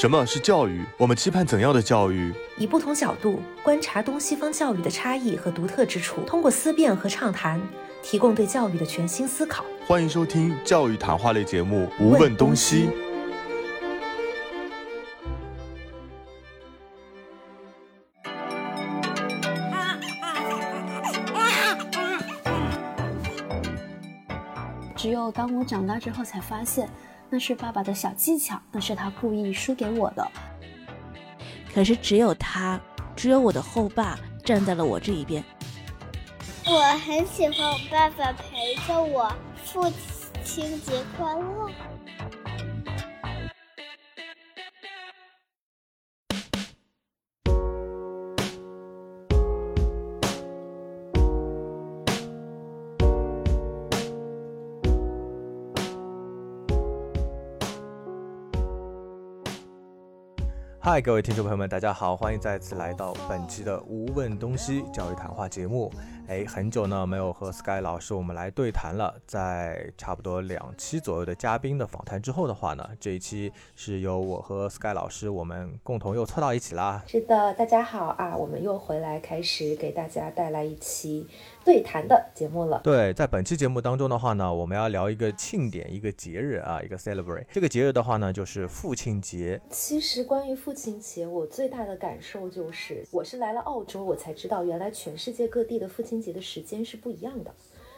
什么是教育？我们期盼怎样的教育？以不同角度观察东西方教育的差异和独特之处，通过思辨和畅谈，提供对教育的全新思考。欢迎收听教育谈话类节目《无问东西》。只有当我长大之后，才发现。那是爸爸的小技巧，那是他故意输给我的。可是只有他，只有我的后爸站在了我这一边。我很喜欢我爸爸陪着我，父亲节快乐。嗨，各位听众朋友们，大家好，欢迎再次来到本期的《无问东西》教育谈话节目。哎，很久呢没有和 Sky 老师我们来对谈了，在差不多两期左右的嘉宾的访谈之后的话呢，这一期是由我和 Sky 老师我们共同又凑到一起啦。是的，大家好啊，我们又回来开始给大家带来一期对谈的节目了。对，在本期节目当中的话呢，我们要聊一个庆典，一个节日啊，一个 celebrate。这个节日的话呢，就是父亲节。其实关于父亲节，我最大的感受就是，我是来了澳洲，我才知道原来全世界各地的父亲。节的时间是不一样的，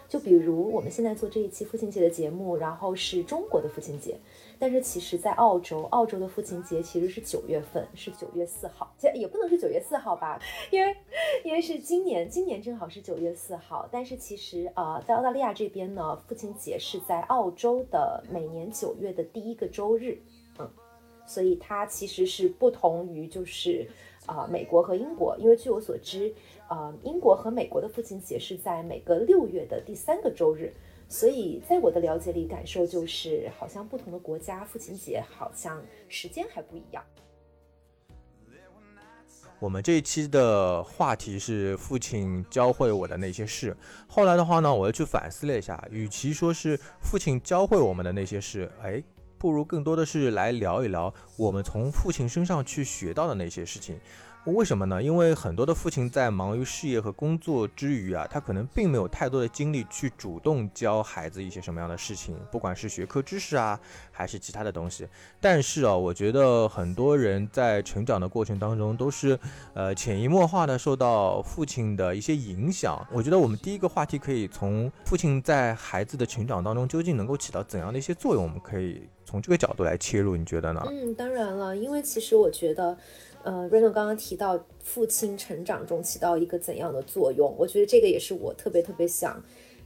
就比如我们现在做这一期父亲节的节目，然后是中国的父亲节，但是其实在澳洲，澳洲的父亲节其实是九月份，是九月四号，这也不能是九月四号吧，因为因为是今年，今年正好是九月四号，但是其实呃，在澳大利亚这边呢，父亲节是在澳洲的每年九月的第一个周日，嗯，所以它其实是不同于就是啊美国和英国，因为据我所知。呃，英国和美国的父亲节是在每个六月的第三个周日，所以在我的了解里，感受就是好像不同的国家父亲节好像时间还不一样。我们这一期的话题是父亲教会我的那些事。后来的话呢，我又去反思了一下，与其说是父亲教会我们的那些事，哎，不如更多的是来聊一聊我们从父亲身上去学到的那些事情。为什么呢？因为很多的父亲在忙于事业和工作之余啊，他可能并没有太多的精力去主动教孩子一些什么样的事情，不管是学科知识啊，还是其他的东西。但是啊，我觉得很多人在成长的过程当中，都是呃潜移默化的受到父亲的一些影响。我觉得我们第一个话题可以从父亲在孩子的成长当中究竟能够起到怎样的一些作用，我们可以从这个角度来切入。你觉得呢？嗯，当然了，因为其实我觉得。呃，Reno 刚刚提到父亲成长中起到一个怎样的作用，我觉得这个也是我特别特别想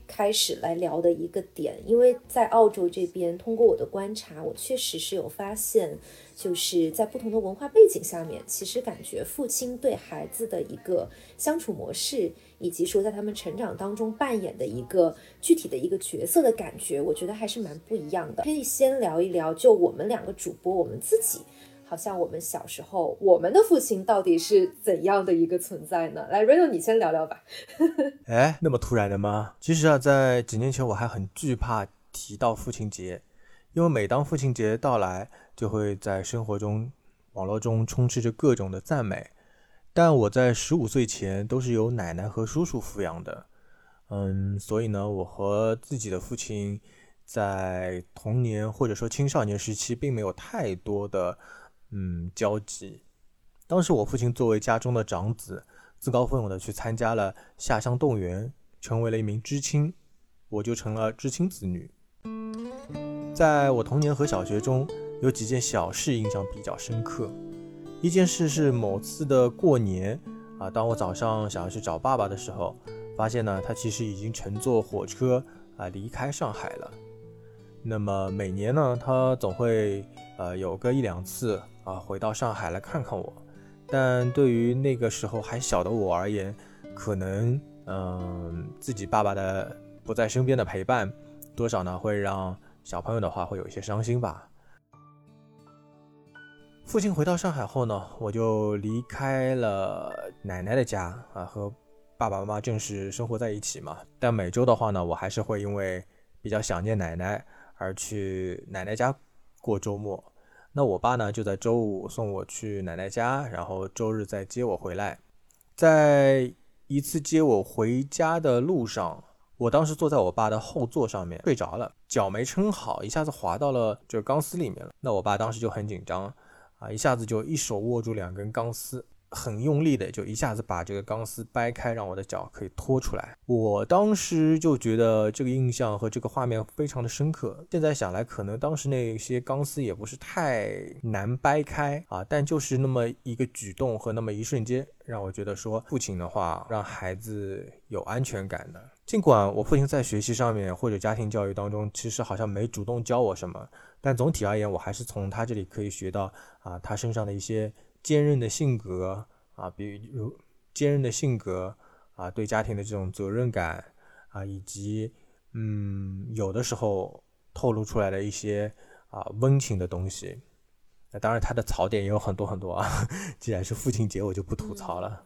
开始来聊的一个点。因为在澳洲这边，通过我的观察，我确实是有发现，就是在不同的文化背景下面，其实感觉父亲对孩子的一个相处模式，以及说在他们成长当中扮演的一个具体的一个角色的感觉，我觉得还是蛮不一样的。可以先聊一聊，就我们两个主播，我们自己。好像我们小时候，我们的父亲到底是怎样的一个存在呢？来，Reno，你先聊聊吧。哎，那么突然的吗？其实啊，在几年前我还很惧怕提到父亲节，因为每当父亲节到来，就会在生活中、网络中充斥着各种的赞美。但我在十五岁前都是由奶奶和叔叔抚养的，嗯，所以呢，我和自己的父亲在童年或者说青少年时期并没有太多的。嗯，交集。当时我父亲作为家中的长子，自告奋勇的去参加了下乡动员，成为了一名知青，我就成了知青子女。在我童年和小学中，有几件小事印象比较深刻。一件事是某次的过年啊，当我早上想要去找爸爸的时候，发现呢，他其实已经乘坐火车啊离开上海了。那么每年呢，他总会呃有个一两次。啊，回到上海来看看我，但对于那个时候还小的我而言，可能嗯，自己爸爸的不在身边的陪伴，多少呢会让小朋友的话会有一些伤心吧。父亲回到上海后呢，我就离开了奶奶的家啊，和爸爸妈妈正式生活在一起嘛。但每周的话呢，我还是会因为比较想念奶奶而去奶奶家过周末。那我爸呢就在周五送我去奶奶家，然后周日再接我回来。在一次接我回家的路上，我当时坐在我爸的后座上面睡着了，脚没撑好，一下子滑到了这个钢丝里面了。那我爸当时就很紧张，啊，一下子就一手握住两根钢丝。很用力的，就一下子把这个钢丝掰开，让我的脚可以拖出来。我当时就觉得这个印象和这个画面非常的深刻。现在想来，可能当时那些钢丝也不是太难掰开啊，但就是那么一个举动和那么一瞬间，让我觉得说，父亲的话让孩子有安全感的。尽管我父亲在学习上面或者家庭教育当中，其实好像没主动教我什么，但总体而言，我还是从他这里可以学到啊，他身上的一些。坚韧的性格啊，比如坚韧的性格啊，对家庭的这种责任感啊，以及嗯，有的时候透露出来的一些啊温情的东西。那当然，他的槽点也有很多很多啊。既然是父亲节，我就不吐槽了。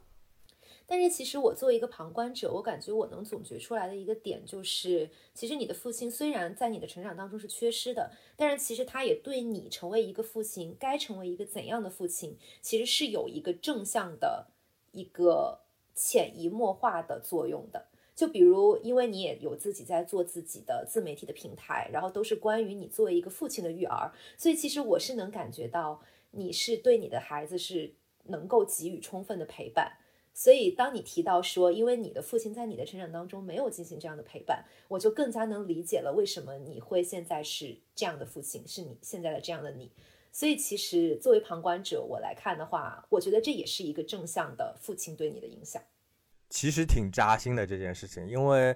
但是其实我作为一个旁观者，我感觉我能总结出来的一个点就是，其实你的父亲虽然在你的成长当中是缺失的，但是其实他也对你成为一个父亲，该成为一个怎样的父亲，其实是有一个正向的一个潜移默化的作用的。就比如，因为你也有自己在做自己的自媒体的平台，然后都是关于你作为一个父亲的育儿，所以其实我是能感觉到你是对你的孩子是能够给予充分的陪伴。所以，当你提到说，因为你的父亲在你的成长当中没有进行这样的陪伴，我就更加能理解了为什么你会现在是这样的父亲，是你现在的这样的你。所以，其实作为旁观者我来看的话，我觉得这也是一个正向的父亲对你的影响。其实挺扎心的这件事情，因为。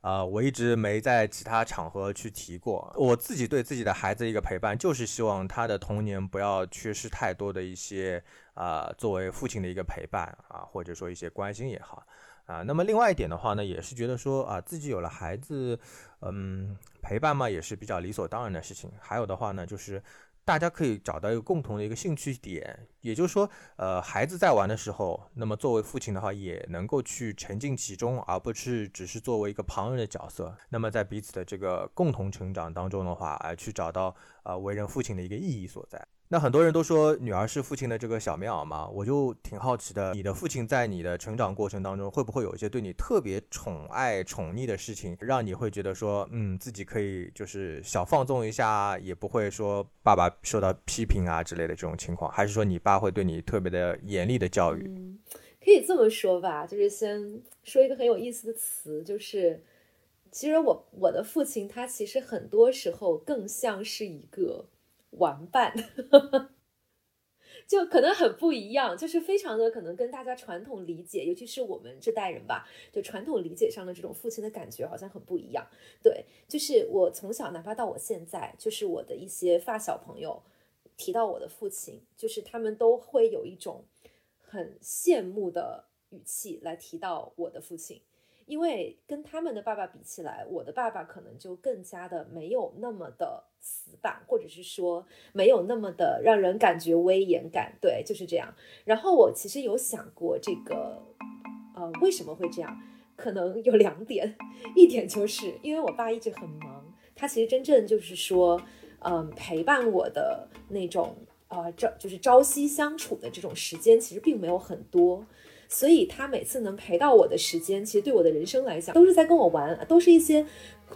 啊，我一直没在其他场合去提过。我自己对自己的孩子一个陪伴，就是希望他的童年不要缺失太多的一些啊，作为父亲的一个陪伴啊，或者说一些关心也好啊。那么另外一点的话呢，也是觉得说啊，自己有了孩子，嗯，陪伴嘛也是比较理所当然的事情。还有的话呢，就是。大家可以找到一个共同的一个兴趣点，也就是说，呃，孩子在玩的时候，那么作为父亲的话，也能够去沉浸其中，而不是只是作为一个旁人的角色。那么在彼此的这个共同成长当中的话，而去找到呃为人父亲的一个意义所在。那很多人都说女儿是父亲的这个小棉袄嘛，我就挺好奇的，你的父亲在你的成长过程当中，会不会有一些对你特别宠爱、宠溺的事情，让你会觉得说，嗯，自己可以就是小放纵一下，也不会说爸爸受到批评啊之类的这种情况，还是说你爸会对你特别的严厉的教育？可以这么说吧，就是先说一个很有意思的词，就是其实我我的父亲他其实很多时候更像是一个。玩伴，就可能很不一样，就是非常的可能跟大家传统理解，尤其是我们这代人吧，就传统理解上的这种父亲的感觉好像很不一样。对，就是我从小，哪怕到我现在，就是我的一些发小朋友提到我的父亲，就是他们都会有一种很羡慕的语气来提到我的父亲。因为跟他们的爸爸比起来，我的爸爸可能就更加的没有那么的死板，或者是说没有那么的让人感觉威严感。对，就是这样。然后我其实有想过这个，呃，为什么会这样？可能有两点，一点就是因为我爸一直很忙，他其实真正就是说，嗯，陪伴我的那种，呃，朝就是朝夕相处的这种时间，其实并没有很多。所以他每次能陪到我的时间，其实对我的人生来讲，都是在跟我玩，都是一些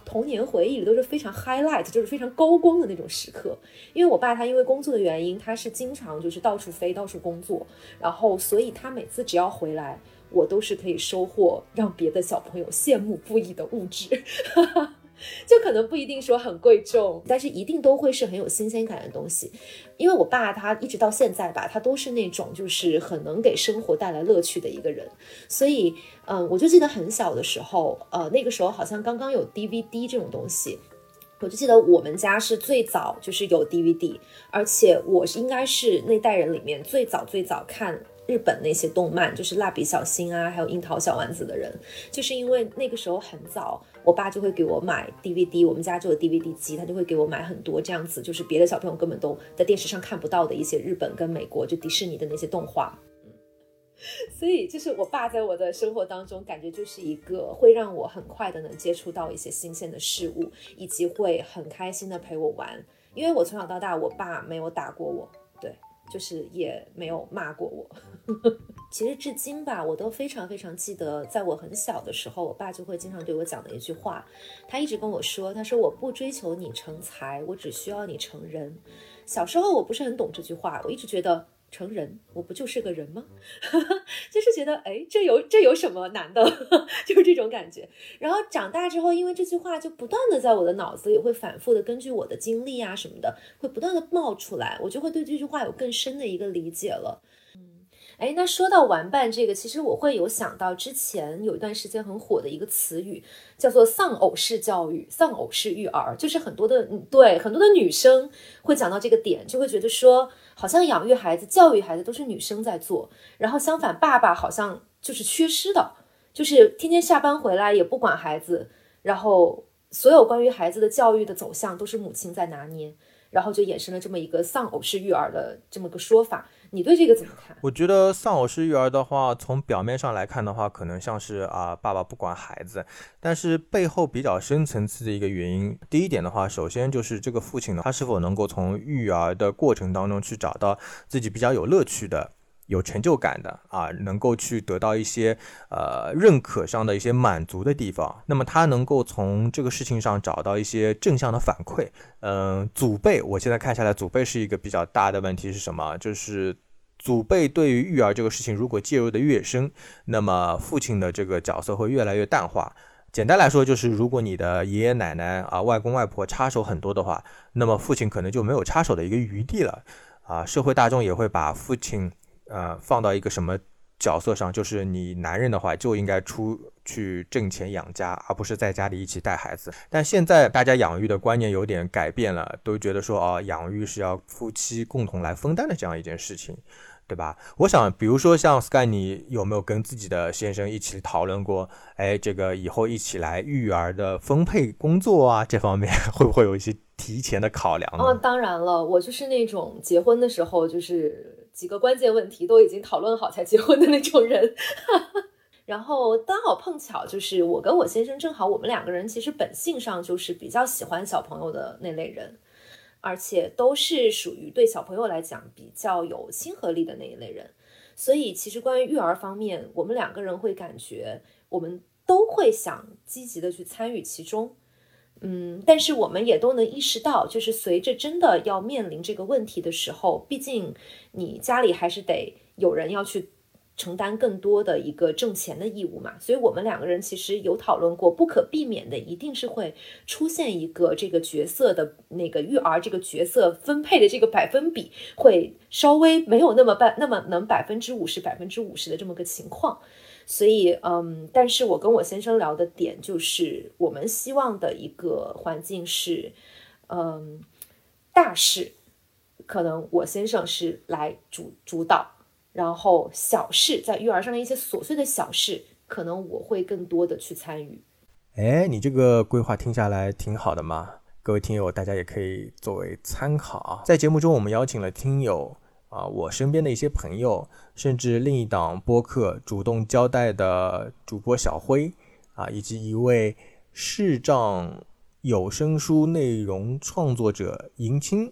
童年回忆里都是非常 highlight，就是非常高光的那种时刻。因为我爸他因为工作的原因，他是经常就是到处飞，到处工作，然后所以他每次只要回来，我都是可以收获让别的小朋友羡慕不已的物质。就可能不一定说很贵重，但是一定都会是很有新鲜感的东西。因为我爸他一直到现在吧，他都是那种就是很能给生活带来乐趣的一个人。所以，嗯，我就记得很小的时候，呃，那个时候好像刚刚有 DVD 这种东西，我就记得我们家是最早就是有 DVD，而且我是应该是那代人里面最早最早看。日本那些动漫，就是蜡笔小新啊，还有樱桃小丸子的人，就是因为那个时候很早，我爸就会给我买 DVD，我们家就有 DVD 机，他就会给我买很多这样子，就是别的小朋友根本都在电视上看不到的一些日本跟美国就迪士尼的那些动画。嗯，所以就是我爸在我的生活当中，感觉就是一个会让我很快的能接触到一些新鲜的事物，以及会很开心的陪我玩因为我从小到大，我爸没有打过我，就是也没有骂过我。其实至今吧，我都非常非常记得，在我很小的时候，我爸就会经常对我讲的一句话，他一直跟我说，他说我不追求你成才，我只需要你成人。小时候我不是很懂这句话，我一直觉得。成人，我不就是个人吗？就是觉得，哎，这有这有什么难的？就是这种感觉。然后长大之后，因为这句话就不断的在我的脑子里会反复的，根据我的经历啊什么的，会不断的冒出来，我就会对这句话有更深的一个理解了。哎，那说到玩伴这个，其实我会有想到之前有一段时间很火的一个词语，叫做丧偶式教育、丧偶式育儿，就是很多的对很多的女生会讲到这个点，就会觉得说，好像养育孩子、教育孩子都是女生在做，然后相反，爸爸好像就是缺失的，就是天天下班回来也不管孩子，然后所有关于孩子的教育的走向都是母亲在拿捏，然后就衍生了这么一个丧偶式育儿的这么个说法。你对这个怎么看？我觉得丧偶式育儿的话，从表面上来看的话，可能像是啊爸爸不管孩子，但是背后比较深层次的一个原因，第一点的话，首先就是这个父亲呢，他是否能够从育儿的过程当中去找到自己比较有乐趣的。有成就感的啊，能够去得到一些呃认可上的一些满足的地方，那么他能够从这个事情上找到一些正向的反馈。嗯，祖辈，我现在看下来，祖辈是一个比较大的问题是什么？就是祖辈对于育儿这个事情，如果介入的越深，那么父亲的这个角色会越来越淡化。简单来说，就是如果你的爷爷奶奶啊、外公外婆插手很多的话，那么父亲可能就没有插手的一个余地了啊。社会大众也会把父亲。呃，放到一个什么角色上？就是你男人的话，就应该出去挣钱养家，而不是在家里一起带孩子。但现在大家养育的观念有点改变了，都觉得说，哦，养育是要夫妻共同来分担的这样一件事情，对吧？我想，比如说像 Sky，你有没有跟自己的先生一起讨论过？哎，这个以后一起来育儿的分配工作啊，这方面 会不会有一些提前的考量呢？哦，当然了，我就是那种结婚的时候就是。几个关键问题都已经讨论好才结婚的那种人，然后刚好碰巧就是我跟我先生正好我们两个人其实本性上就是比较喜欢小朋友的那类人，而且都是属于对小朋友来讲比较有亲和力的那一类人，所以其实关于育儿方面，我们两个人会感觉我们都会想积极的去参与其中。嗯，但是我们也都能意识到，就是随着真的要面临这个问题的时候，毕竟你家里还是得有人要去承担更多的一个挣钱的义务嘛。所以，我们两个人其实有讨论过，不可避免的一定是会出现一个这个角色的那个育儿这个角色分配的这个百分比会稍微没有那么百那么能百分之五十百分之五十的这么个情况。所以，嗯，但是我跟我先生聊的点就是，我们希望的一个环境是，嗯，大事可能我先生是来主主导，然后小事在育儿上的一些琐碎的小事，可能我会更多的去参与。哎，你这个规划听下来挺好的嘛，各位听友，大家也可以作为参考。在节目中，我们邀请了听友。啊，我身边的一些朋友，甚至另一档播客主动交代的主播小辉啊，以及一位视障有声书内容创作者迎青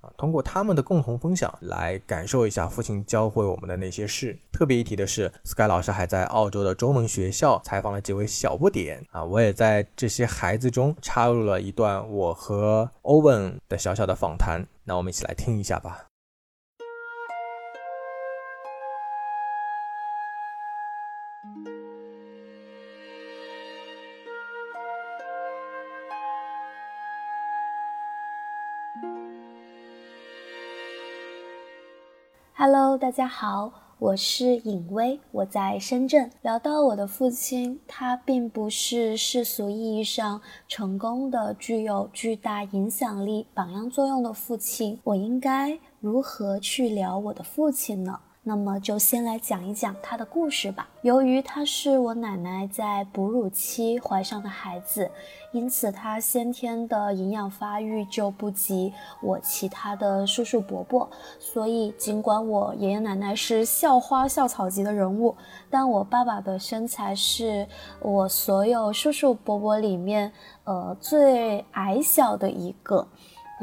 啊，通过他们的共同分享来感受一下父亲教会我们的那些事。特别一提的是，Sky 老师还在澳洲的中文学校采访了几位小不点啊，我也在这些孩子中插入了一段我和 Owen 的小小的访谈，那我们一起来听一下吧。Hello，大家好，我是尹薇，我在深圳。聊到我的父亲，他并不是世俗意义上成功的、具有巨大影响力、榜样作用的父亲。我应该如何去聊我的父亲呢？那么就先来讲一讲他的故事吧。由于他是我奶奶在哺乳期怀上的孩子，因此他先天的营养发育就不及我其他的叔叔伯伯。所以，尽管我爷爷奶奶是校花校草级的人物，但我爸爸的身材是我所有叔叔伯伯里面呃最矮小的一个。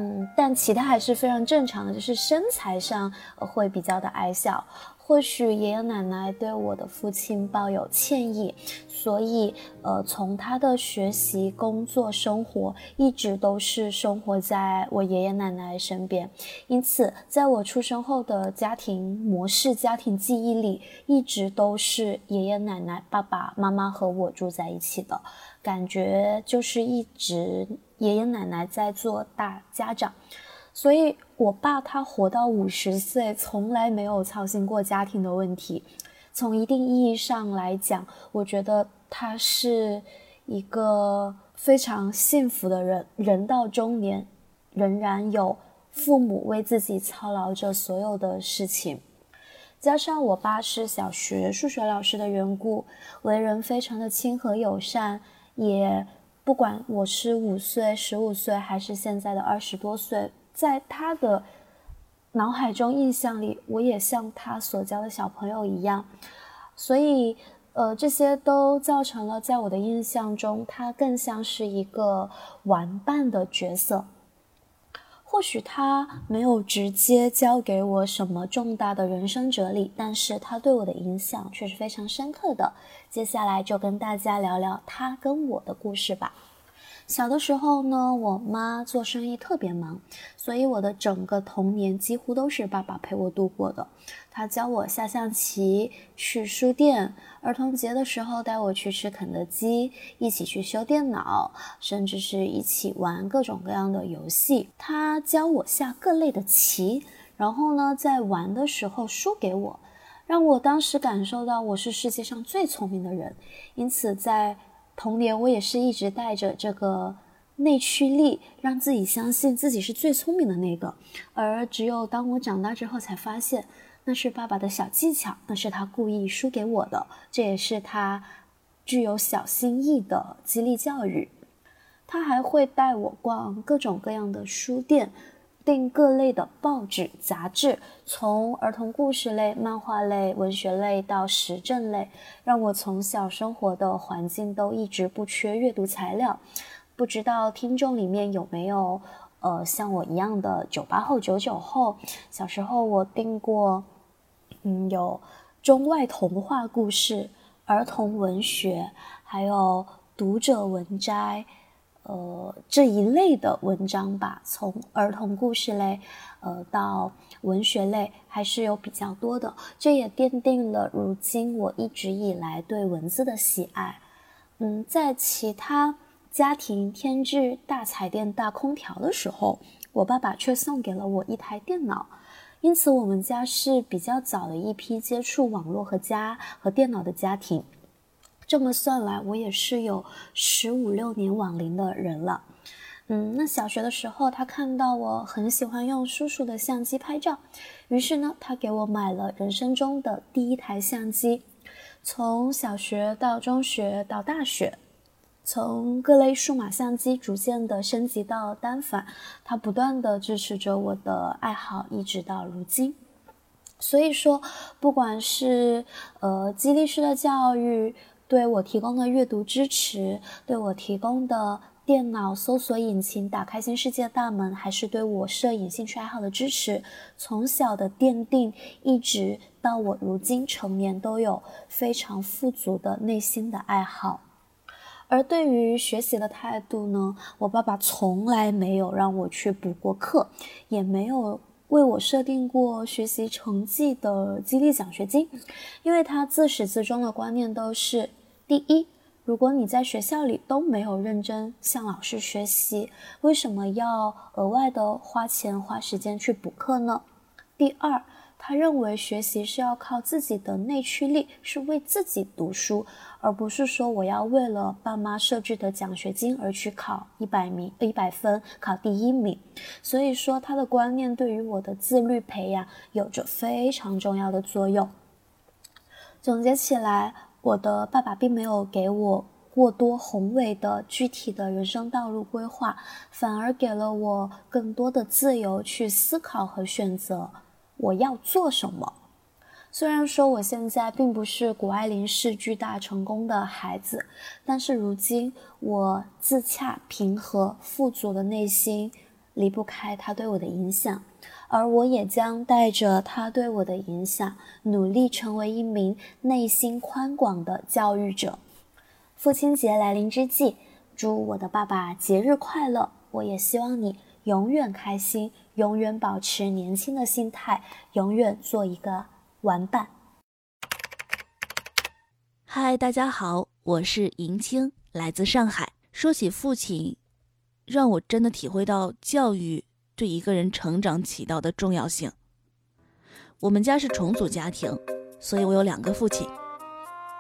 嗯，但其他还是非常正常的，就是身材上会比较的矮小。或许爷爷奶奶对我的父亲抱有歉意，所以呃，从他的学习、工作、生活，一直都是生活在我爷爷奶奶身边。因此，在我出生后的家庭模式、家庭记忆里，一直都是爷爷奶奶、爸爸妈妈和我住在一起的感觉，就是一直爷爷奶奶在做大家长。所以，我爸他活到五十岁，从来没有操心过家庭的问题。从一定意义上来讲，我觉得他是一个非常幸福的人。人到中年，仍然有父母为自己操劳着所有的事情。加上我爸是小学数学老师的缘故，为人非常的亲和友善。也不管我是五岁、十五岁，还是现在的二十多岁。在他的脑海中、印象里，我也像他所教的小朋友一样，所以，呃，这些都造成了在我的印象中，他更像是一个玩伴的角色。或许他没有直接教给我什么重大的人生哲理，但是他对我的影响却是非常深刻的。接下来就跟大家聊聊他跟我的故事吧。小的时候呢，我妈做生意特别忙，所以我的整个童年几乎都是爸爸陪我度过的。他教我下象棋，去书店，儿童节的时候带我去吃肯德基，一起去修电脑，甚至是一起玩各种各样的游戏。他教我下各类的棋，然后呢，在玩的时候输给我，让我当时感受到我是世界上最聪明的人。因此在。童年，我也是一直带着这个内驱力，让自己相信自己是最聪明的那个。而只有当我长大之后，才发现那是爸爸的小技巧，那是他故意输给我的，这也是他具有小心翼翼的激励教育。他还会带我逛各种各样的书店。订各类的报纸、杂志，从儿童故事类、漫画类、文学类到时政类，让我从小生活的环境都一直不缺阅读材料。不知道听众里面有没有，呃，像我一样的九八后、九九后？小时候我订过，嗯，有中外童话故事、儿童文学，还有读者文摘。呃，这一类的文章吧，从儿童故事类，呃，到文学类，还是有比较多的。这也奠定了如今我一直以来对文字的喜爱。嗯，在其他家庭添置大彩电、大空调的时候，我爸爸却送给了我一台电脑。因此，我们家是比较早的一批接触网络和家和电脑的家庭。这么算来，我也是有十五六年网龄的人了。嗯，那小学的时候，他看到我很喜欢用叔叔的相机拍照，于是呢，他给我买了人生中的第一台相机。从小学到中学到大学，从各类数码相机逐渐的升级到单反，他不断的支持着我的爱好，一直到如今。所以说，不管是呃激励式的教育。对我提供的阅读支持，对我提供的电脑搜索引擎打开新世界大门，还是对我摄影兴趣爱好的支持，从小的奠定，一直到我如今成年，都有非常富足的内心的爱好。而对于学习的态度呢，我爸爸从来没有让我去补过课，也没有为我设定过学习成绩的激励奖学金，因为他自始至终的观念都是。第一，如果你在学校里都没有认真向老师学习，为什么要额外的花钱花时间去补课呢？第二，他认为学习是要靠自己的内驱力，是为自己读书，而不是说我要为了爸妈设置的奖学金而去考一百名、一百分，考第一名。所以说，他的观念对于我的自律培养有着非常重要的作用。总结起来。我的爸爸并没有给我过多宏伟的具体的人生道路规划，反而给了我更多的自由去思考和选择我要做什么。虽然说我现在并不是谷爱凌式巨大成功的孩子，但是如今我自洽、平和、富足的内心离不开他对我的影响，而我也将带着他对我的影响，努力成为一名内心宽广的教育者。父亲节来临之际，祝我的爸爸节日快乐！我也希望你永远开心，永远保持年轻的心态，永远做一个玩伴。嗨，大家好，我是银青，来自上海。说起父亲，让我真的体会到教育对一个人成长起到的重要性。我们家是重组家庭，所以我有两个父亲。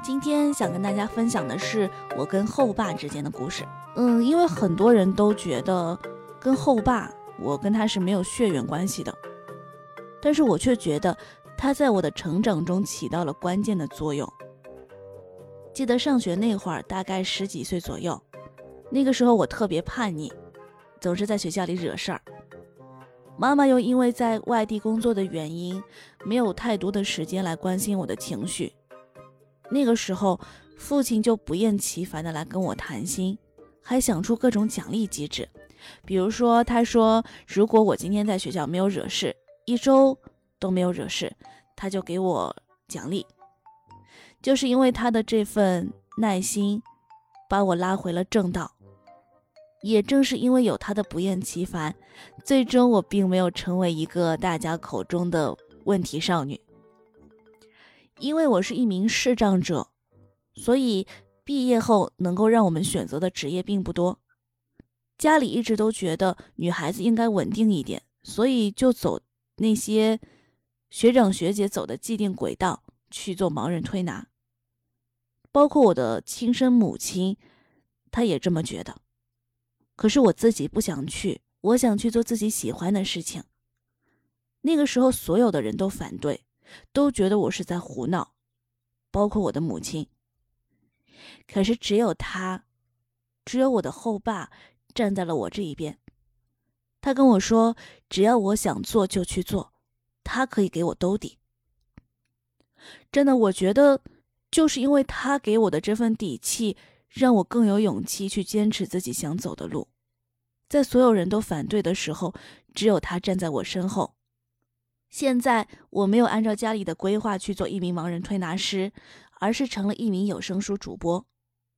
今天想跟大家分享的是我跟后爸之间的故事。嗯，因为很多人都觉得跟后爸，我跟他是没有血缘关系的，但是我却觉得他在我的成长中起到了关键的作用。记得上学那会儿，大概十几岁左右，那个时候我特别叛逆，总是在学校里惹事儿。妈妈又因为在外地工作的原因，没有太多的时间来关心我的情绪。那个时候，父亲就不厌其烦的来跟我谈心，还想出各种奖励机制。比如说，他说如果我今天在学校没有惹事，一周都没有惹事，他就给我奖励。就是因为他的这份耐心，把我拉回了正道。也正是因为有他的不厌其烦，最终我并没有成为一个大家口中的问题少女。因为我是一名视障者，所以毕业后能够让我们选择的职业并不多。家里一直都觉得女孩子应该稳定一点，所以就走那些学长学姐走的既定轨道去做盲人推拿。包括我的亲生母亲，她也这么觉得。可是我自己不想去，我想去做自己喜欢的事情。那个时候，所有的人都反对，都觉得我是在胡闹，包括我的母亲。可是只有他，只有我的后爸站在了我这一边。他跟我说：“只要我想做就去做，他可以给我兜底。”真的，我觉得。就是因为他给我的这份底气，让我更有勇气去坚持自己想走的路。在所有人都反对的时候，只有他站在我身后。现在我没有按照家里的规划去做一名盲人推拿师，而是成了一名有声书主播。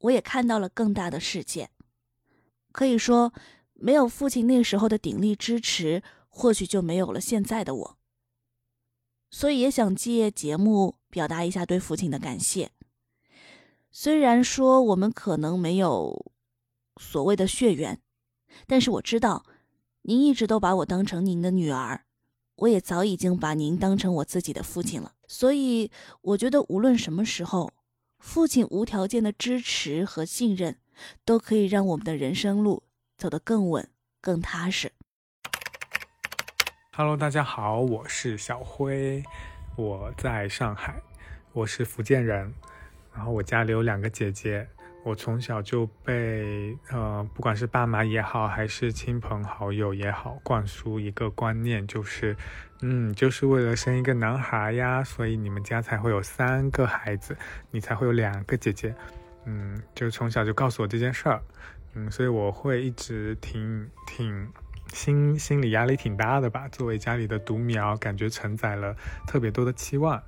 我也看到了更大的世界。可以说，没有父亲那时候的鼎力支持，或许就没有了现在的我。所以也想借节目表达一下对父亲的感谢。虽然说我们可能没有所谓的血缘，但是我知道您一直都把我当成您的女儿，我也早已经把您当成我自己的父亲了。所以我觉得无论什么时候，父亲无条件的支持和信任，都可以让我们的人生路走得更稳、更踏实。Hello，大家好，我是小辉，我在上海，我是福建人，然后我家里有两个姐姐，我从小就被呃，不管是爸妈也好，还是亲朋好友也好，灌输一个观念，就是，嗯，就是为了生一个男孩呀，所以你们家才会有三个孩子，你才会有两个姐姐，嗯，就从小就告诉我这件事儿，嗯，所以我会一直挺挺。心心理压力挺大的吧，作为家里的独苗，感觉承载了特别多的期望。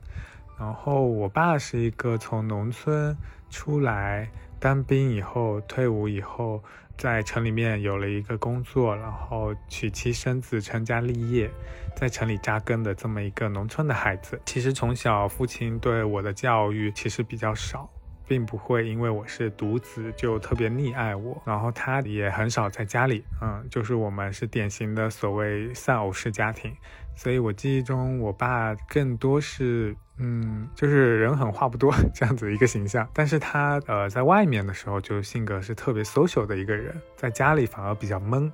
然后我爸是一个从农村出来当兵以后，退伍以后，在城里面有了一个工作，然后娶妻生子，成家立业，在城里扎根的这么一个农村的孩子。其实从小父亲对我的教育其实比较少。并不会因为我是独子就特别溺爱我，然后他也很少在家里，嗯，就是我们是典型的所谓丧偶式家庭，所以我记忆中我爸更多是，嗯，就是人狠话不多 这样子一个形象，但是他呃在外面的时候就性格是特别 social 的一个人，在家里反而比较闷，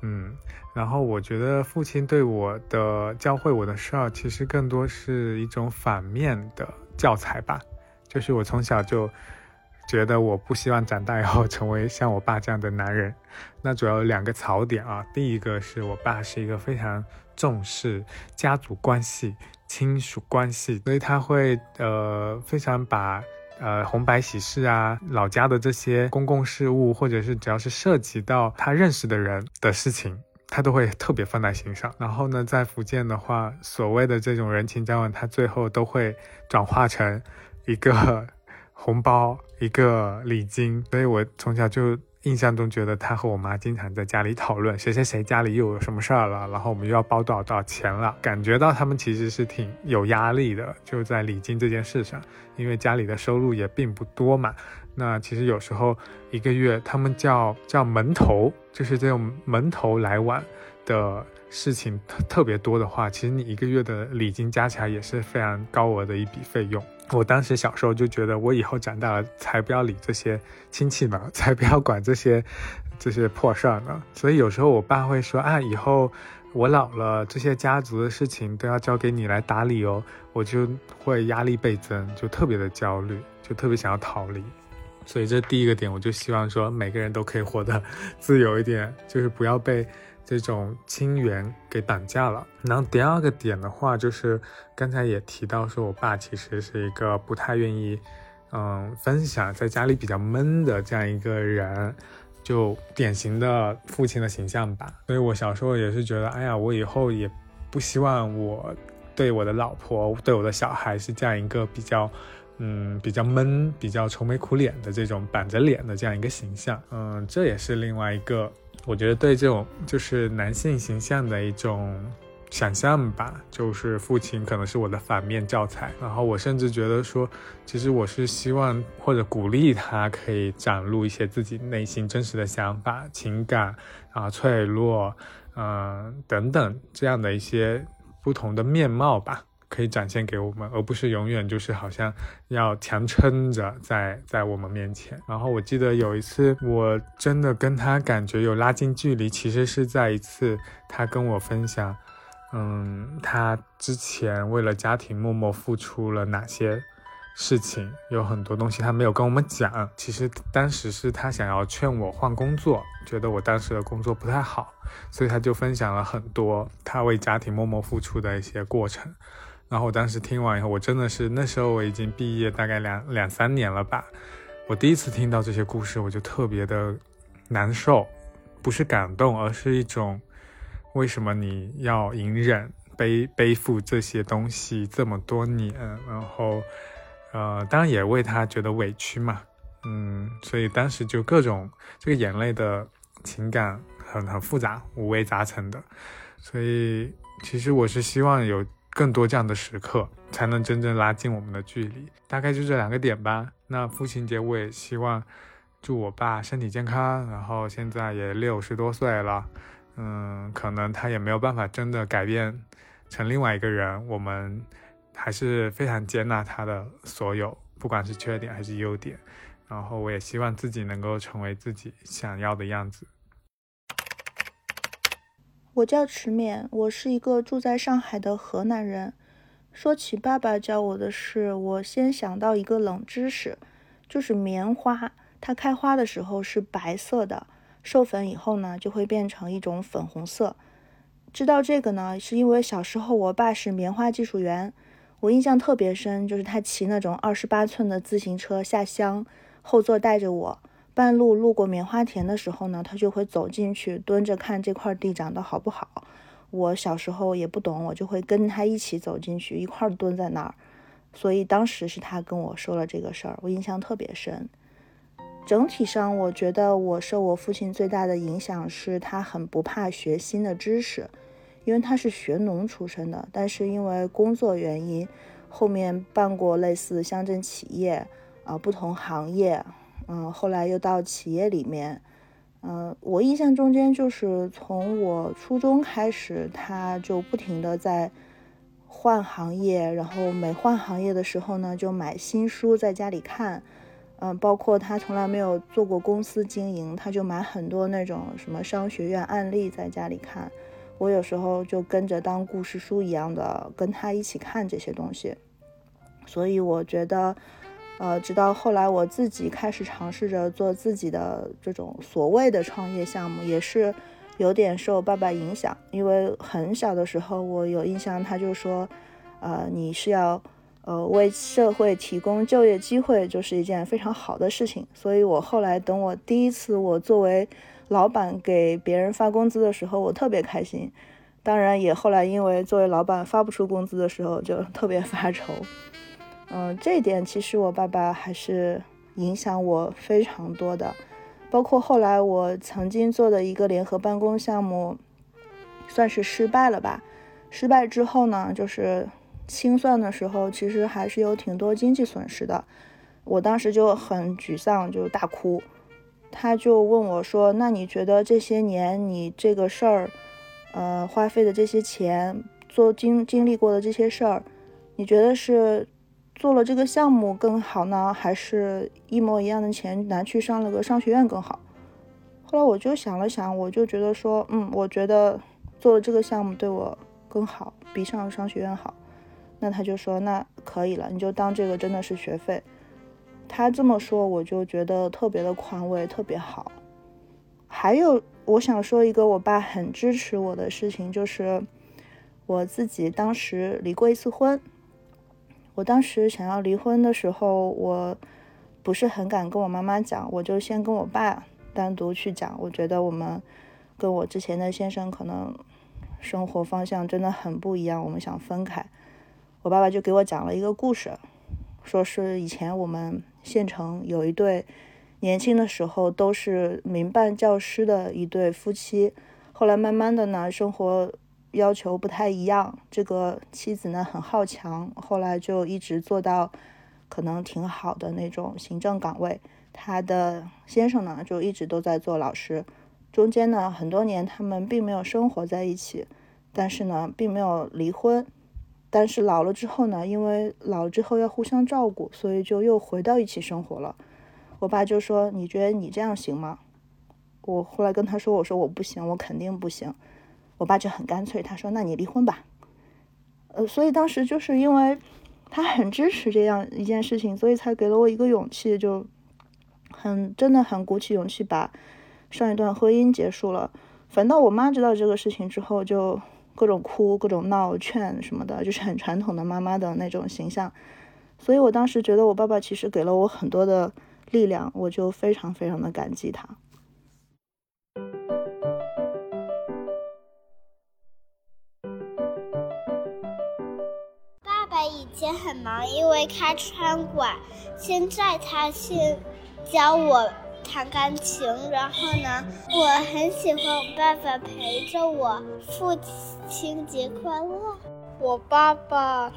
嗯，然后我觉得父亲对我的教会我的事儿，其实更多是一种反面的教材吧。就是我从小就觉得我不希望长大以后 成为像我爸这样的男人。那主要有两个槽点啊。第一个是我爸是一个非常重视家族关系、亲属关系，所以他会呃非常把呃红白喜事啊、老家的这些公共事务，或者是只要是涉及到他认识的人的事情，他都会特别放在心上。然后呢，在福建的话，所谓的这种人情交往，他最后都会转化成一个 红包、一个礼金。所以我从小就。印象中觉得他和我妈经常在家里讨论谁谁谁家里又有什么事儿了，然后我们又要包多少多少钱了，感觉到他们其实是挺有压力的，就在礼金这件事上，因为家里的收入也并不多嘛。那其实有时候一个月他们叫叫门头，就是这种门头来往的事情特特别多的话，其实你一个月的礼金加起来也是非常高额的一笔费用。我当时小时候就觉得，我以后长大了才不要理这些亲戚呢，才不要管这些 这些破事儿呢。所以有时候我爸会说啊，以后我老了，这些家族的事情都要交给你来打理哦，我就会压力倍增，就特别的焦虑，就特别想要逃离。所以这第一个点，我就希望说每个人都可以活得自由一点，就是不要被。这种亲缘给绑架了。然后第二个点的话，就是刚才也提到说，我爸其实是一个不太愿意，嗯，分享，在家里比较闷的这样一个人，就典型的父亲的形象吧。所以我小时候也是觉得，哎呀，我以后也不希望我对我的老婆、对我的小孩是这样一个比较，嗯，比较闷、比较愁眉苦脸的这种板着脸的这样一个形象。嗯，这也是另外一个。我觉得对这种就是男性形象的一种想象吧，就是父亲可能是我的反面教材。然后我甚至觉得说，其实我是希望或者鼓励他可以展露一些自己内心真实的想法、情感啊、脆弱，嗯等等这样的一些不同的面貌吧。可以展现给我们，而不是永远就是好像要强撑着在在我们面前。然后我记得有一次，我真的跟他感觉有拉近距离，其实是在一次他跟我分享，嗯，他之前为了家庭默默付出了哪些事情，有很多东西他没有跟我们讲。其实当时是他想要劝我换工作，觉得我当时的工作不太好，所以他就分享了很多他为家庭默默付出的一些过程。然后我当时听完以后，我真的是那时候我已经毕业大概两两三年了吧。我第一次听到这些故事，我就特别的难受，不是感动，而是一种为什么你要隐忍背背负这些东西这么多年？然后，呃，当然也为他觉得委屈嘛，嗯，所以当时就各种这个眼泪的情感很很复杂，五味杂陈的。所以其实我是希望有。更多这样的时刻，才能真正拉近我们的距离。大概就这两个点吧。那父亲节，我也希望祝我爸身体健康。然后现在也六十多岁了，嗯，可能他也没有办法真的改变成另外一个人。我们还是非常接纳他的所有，不管是缺点还是优点。然后我也希望自己能够成为自己想要的样子。我叫池勉，我是一个住在上海的河南人。说起爸爸教我的事，我先想到一个冷知识，就是棉花，它开花的时候是白色的，授粉以后呢，就会变成一种粉红色。知道这个呢，是因为小时候我爸是棉花技术员，我印象特别深，就是他骑那种二十八寸的自行车下乡，后座带着我。半路路过棉花田的时候呢，他就会走进去蹲着看这块地长得好不好。我小时候也不懂，我就会跟他一起走进去，一块蹲在那儿。所以当时是他跟我说了这个事儿，我印象特别深。整体上，我觉得我受我父亲最大的影响是他很不怕学新的知识，因为他是学农出身的，但是因为工作原因，后面办过类似乡镇企业啊，不同行业。嗯，后来又到企业里面，嗯，我印象中间就是从我初中开始，他就不停的在换行业，然后每换行业的时候呢，就买新书在家里看，嗯，包括他从来没有做过公司经营，他就买很多那种什么商学院案例在家里看，我有时候就跟着当故事书一样的跟他一起看这些东西，所以我觉得。呃，直到后来我自己开始尝试着做自己的这种所谓的创业项目，也是有点受爸爸影响。因为很小的时候，我有印象，他就说，呃，你是要呃为社会提供就业机会，就是一件非常好的事情。所以我后来等我第一次我作为老板给别人发工资的时候，我特别开心。当然，也后来因为作为老板发不出工资的时候，就特别 发愁。嗯，这一点其实我爸爸还是影响我非常多的。包括后来我曾经做的一个联合办公项目，算是失败了吧。失败之后呢，就是清算的时候，其实还是有挺多经济损失的。我当时就很沮丧，就大哭。他就问我说：“那你觉得这些年你这个事儿，呃，花费的这些钱，做经经历过的这些事儿，你觉得是？”做了这个项目更好呢，还是一模一样的钱拿去上了个商学院更好？后来我就想了想，我就觉得说，嗯，我觉得做了这个项目对我更好，比上商学院好。那他就说，那可以了，你就当这个真的是学费。他这么说，我就觉得特别的宽慰，特别好。还有，我想说一个我爸很支持我的事情，就是我自己当时离过一次婚。我当时想要离婚的时候，我不是很敢跟我妈妈讲，我就先跟我爸单独去讲。我觉得我们跟我之前的先生可能生活方向真的很不一样，我们想分开。我爸爸就给我讲了一个故事，说是以前我们县城有一对年轻的时候都是民办教师的一对夫妻，后来慢慢的呢，生活。要求不太一样，这个妻子呢很好强，后来就一直做到可能挺好的那种行政岗位。他的先生呢就一直都在做老师，中间呢很多年他们并没有生活在一起，但是呢并没有离婚。但是老了之后呢，因为老了之后要互相照顾，所以就又回到一起生活了。我爸就说：“你觉得你这样行吗？”我后来跟他说：“我说我不行，我肯定不行。”我爸就很干脆，他说：“那你离婚吧。”呃，所以当时就是因为他很支持这样一件事情，所以才给了我一个勇气，就很真的很鼓起勇气把上一段婚姻结束了。反倒我妈知道这个事情之后，就各种哭、各种闹、劝什么的，就是很传统的妈妈的那种形象。所以我当时觉得我爸爸其实给了我很多的力量，我就非常非常的感激他。以前很忙，因为开餐馆。现在他先教我弹钢琴，然后呢，我很喜欢我爸爸陪着我。父亲节快乐！我爸爸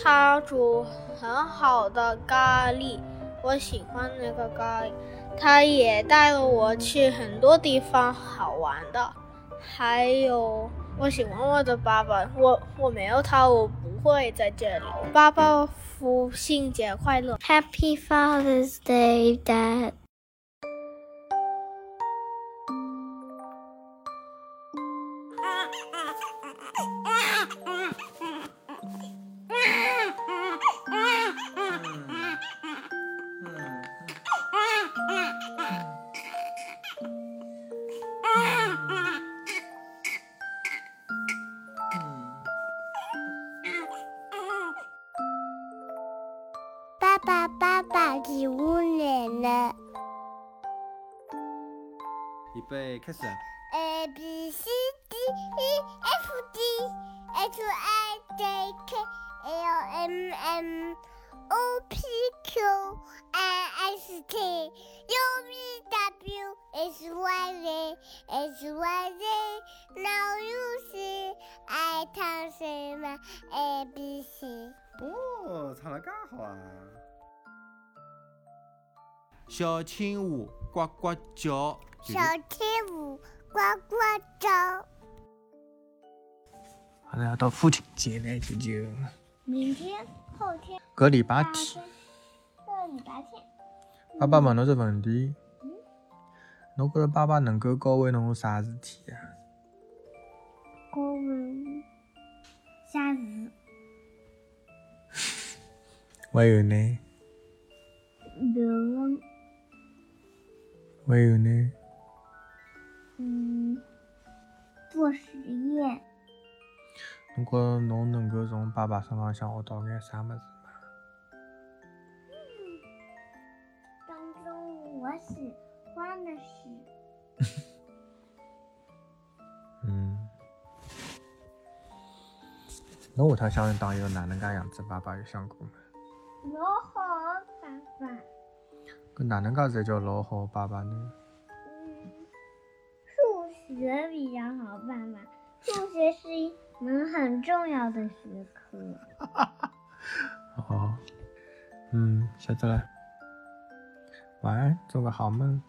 他煮很好的咖喱，我喜欢那个咖喱。他也带了我去很多地方好玩的，还有。我喜欢我的爸爸，我我没有他，我不会在这里。爸爸，父亲节快乐！Happy Father's Day, Dad. 爸爸，爸爸礼物来了。预备，开始。A B C D E F G H I J K L M N O P Q R S T U V W X Y Z X Y Z Now you see I 唱什么 A B C。哦，唱得噶好啊！小青蛙呱呱叫，小青蛙呱呱叫。好了，要到父亲节了，舅舅。明天、后天。个礼拜天。个礼拜天。爸爸问侬只问题。嗯。侬觉着爸爸能够教会侬啥事体啊？教会写字。还有呢？刘文。还有呢？嗯，做实验。侬觉着侬能够从爸爸身浪向学到眼啥么子吗？嗯，当中我喜欢的是。嗯，侬下趟想当一个哪能噶样子爸爸有想过吗？我好爸爸。搿哪能介才叫老好爸爸呢？嗯，数学比较好爸爸，数学是一门很重要的学科。哦，嗯，晓得了。晚安，做个好梦。